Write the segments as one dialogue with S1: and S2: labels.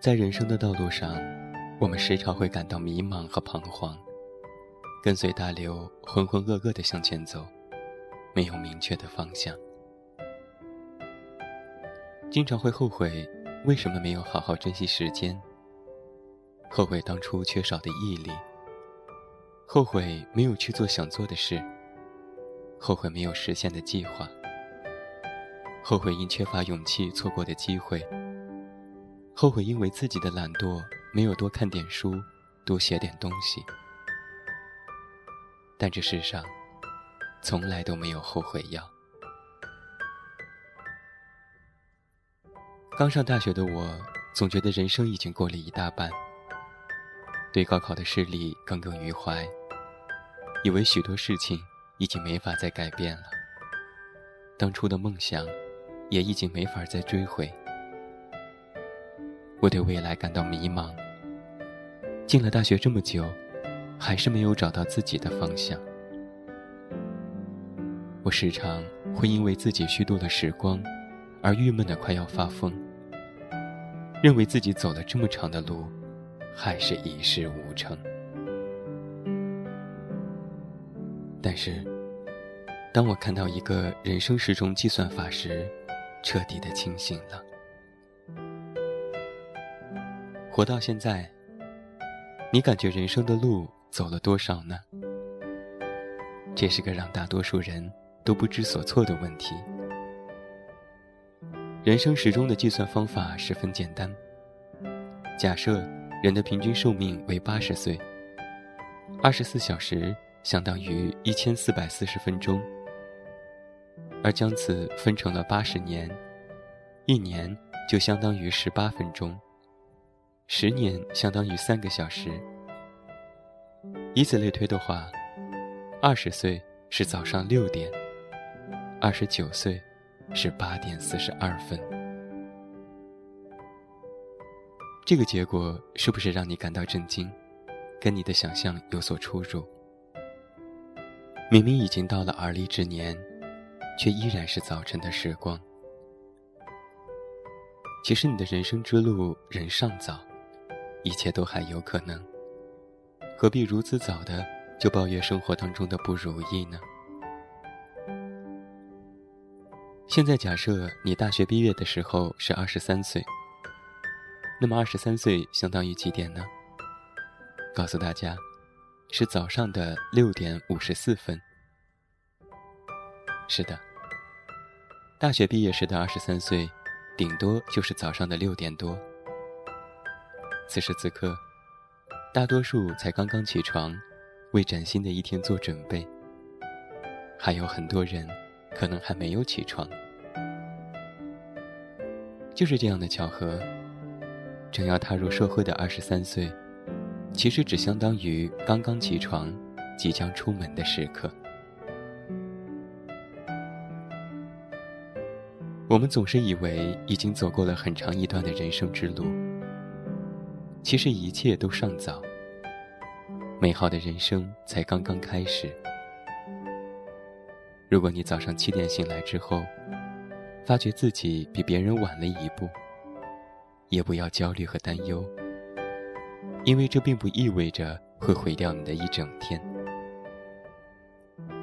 S1: 在人生的道路上，我们时常会感到迷茫和彷徨，跟随大流浑浑噩噩的向前走，没有明确的方向，经常会后悔为什么没有好好珍惜时间，后悔当初缺少的毅力，后悔没有去做想做的事，后悔没有实现的计划，后悔因缺乏勇气错过的机会。后悔因为自己的懒惰，没有多看点书，多写点东西。但这世上，从来都没有后悔药。刚上大学的我，总觉得人生已经过了一大半，对高考的失利耿耿于怀，以为许多事情已经没法再改变了，当初的梦想，也已经没法再追回。我对未来感到迷茫。进了大学这么久，还是没有找到自己的方向。我时常会因为自己虚度了时光，而郁闷的快要发疯。认为自己走了这么长的路，还是一事无成。但是，当我看到一个人生时钟计算法时，彻底的清醒了。活到现在，你感觉人生的路走了多少呢？这是个让大多数人都不知所措的问题。人生时钟的计算方法十分简单：假设人的平均寿命为八十岁，二十四小时相当于一千四百四十分钟，而将此分成了八十年，一年就相当于十八分钟。十年相当于三个小时，以此类推的话，二十岁是早上六点，二十九岁是八点四十二分。这个结果是不是让你感到震惊？跟你的想象有所出入。明明已经到了而立之年，却依然是早晨的时光。其实你的人生之路仍尚早。一切都还有可能，何必如此早的就抱怨生活当中的不如意呢？现在假设你大学毕业的时候是二十三岁，那么二十三岁相当于几点呢？告诉大家，是早上的六点五十四分。是的，大学毕业时的二十三岁，顶多就是早上的六点多。此时此刻，大多数才刚刚起床，为崭新的一天做准备。还有很多人，可能还没有起床。就是这样的巧合，正要踏入社会的二十三岁，其实只相当于刚刚起床、即将出门的时刻。我们总是以为已经走过了很长一段的人生之路。其实一切都尚早，美好的人生才刚刚开始。如果你早上七点醒来之后，发觉自己比别人晚了一步，也不要焦虑和担忧，因为这并不意味着会毁掉你的一整天。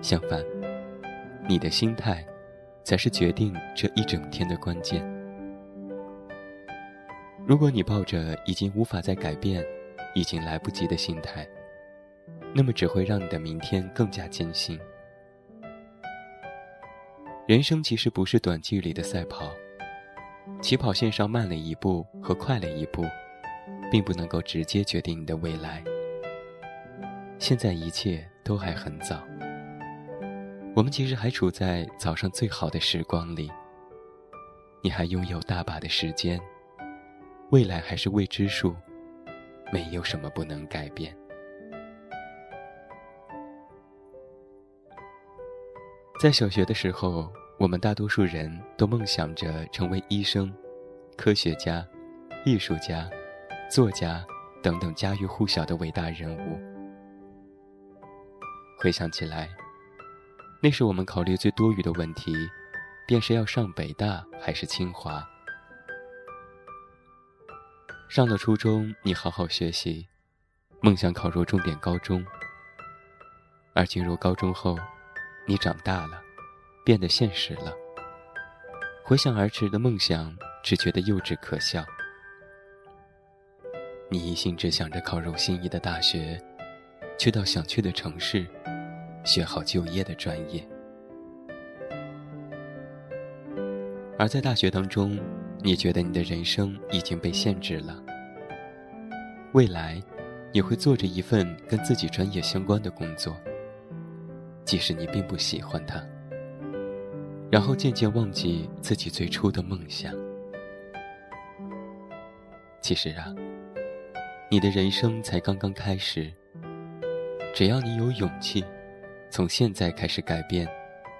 S1: 相反，你的心态，才是决定这一整天的关键。如果你抱着已经无法再改变、已经来不及的心态，那么只会让你的明天更加艰辛。人生其实不是短距离的赛跑，起跑线上慢了一步和快了一步，并不能够直接决定你的未来。现在一切都还很早，我们其实还处在早上最好的时光里，你还拥有大把的时间。未来还是未知数，没有什么不能改变。在小学的时候，我们大多数人都梦想着成为医生、科学家、艺术家、作家等等家喻户晓的伟大人物。回想起来，那时我们考虑最多余的问题，便是要上北大还是清华。上了初中，你好好学习，梦想考入重点高中。而进入高中后，你长大了，变得现实了。回想儿时的梦想，只觉得幼稚可笑。你一心只想着考入心仪的大学，去到想去的城市，学好就业的专业。而在大学当中，你觉得你的人生已经被限制了。未来，你会做着一份跟自己专业相关的工作。即使你并不喜欢它，然后渐渐忘记自己最初的梦想。其实啊，你的人生才刚刚开始。只要你有勇气，从现在开始改变，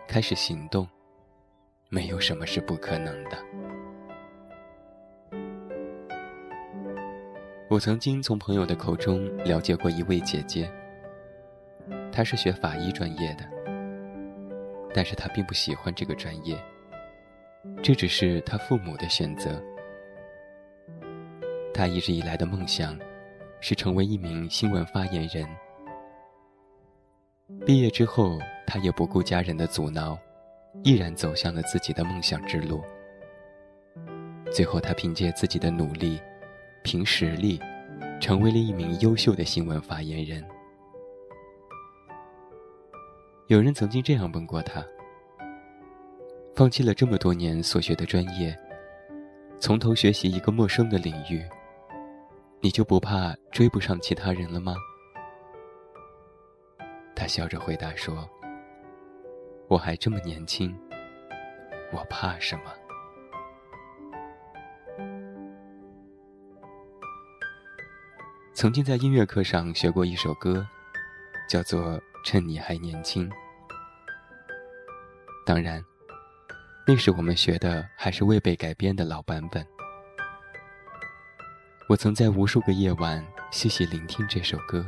S1: 开始行动，没有什么是不可能的。我曾经从朋友的口中了解过一位姐姐。她是学法医专业的，但是她并不喜欢这个专业。这只是她父母的选择。她一直以来的梦想，是成为一名新闻发言人。毕业之后，她也不顾家人的阻挠，毅然走向了自己的梦想之路。最后，她凭借自己的努力，凭实力，成为了一名优秀的新闻发言人。有人曾经这样问过他：“放弃了这么多年所学的专业，从头学习一个陌生的领域，你就不怕追不上其他人了吗？”他笑着回答说：“我还这么年轻，我怕什么？”曾经在音乐课上学过一首歌，叫做。趁你还年轻。当然，那时我们学的还是未被改编的老版本。我曾在无数个夜晚细细聆听这首歌，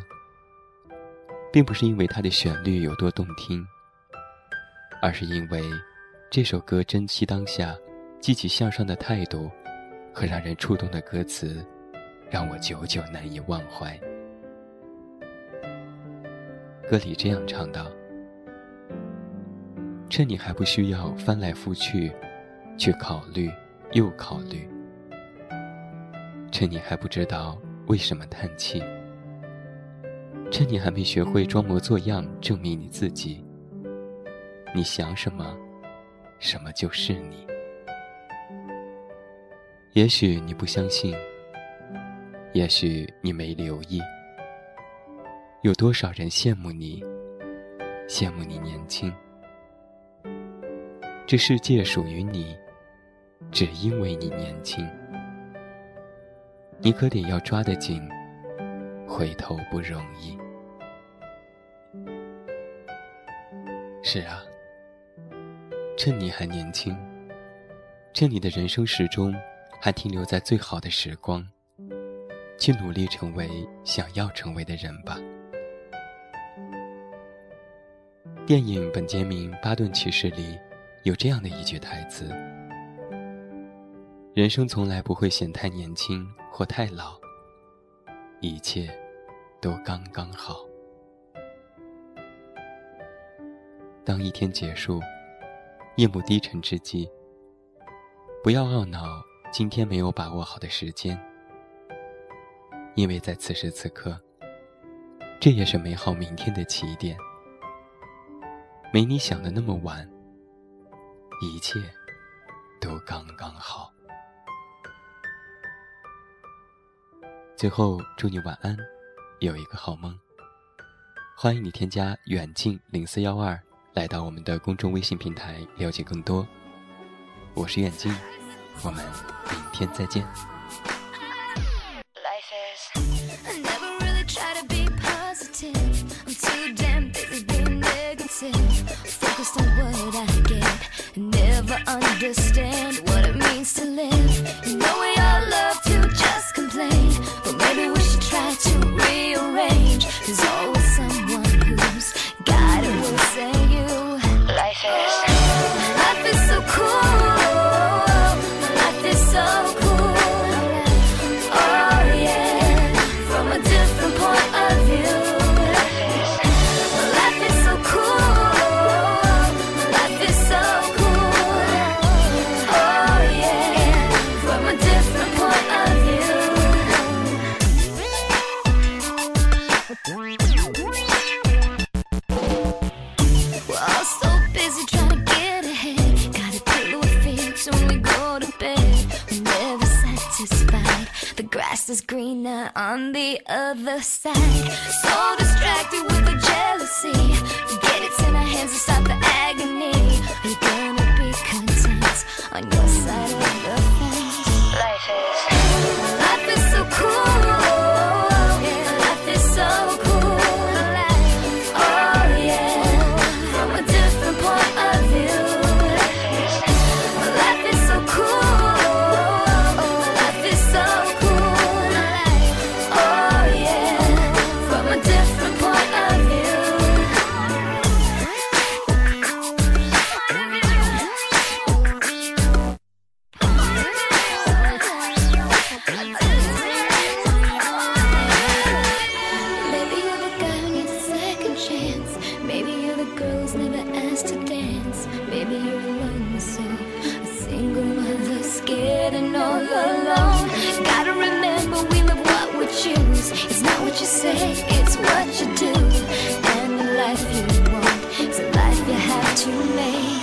S1: 并不是因为它的旋律有多动听，而是因为这首歌珍惜当下、积极向上的态度和让人触动的歌词，让我久久难以忘怀。歌里这样唱道：“趁你还不需要翻来覆去，去考虑又考虑；趁你还不知道为什么叹气；趁你还没学会装模作样证明你自己，你想什么，什么就是你。也许你不相信，也许你没留意。”有多少人羡慕你，羡慕你年轻？这世界属于你，只因为你年轻。你可得要抓得紧，回头不容易。是啊，趁你还年轻，趁你的人生始终还停留在最好的时光，去努力成为想要成为的人吧。电影《本杰明·巴顿骑士》里有这样的一句台词：“人生从来不会显太年轻或太老，一切都刚刚好。”当一天结束，夜幕低沉之际，不要懊恼今天没有把握好的时间，因为在此时此刻，这也是美好明天的起点。没你想的那么晚，一切都刚刚好。最后，祝你晚安，有一个好梦。欢迎你添加远近零四幺二来到我们的公众微信平台，了解更多。我是远近，我们明天再见。
S2: understand. on the other side. So distracted. say, it's what you do, and the life you want is a life you have to make.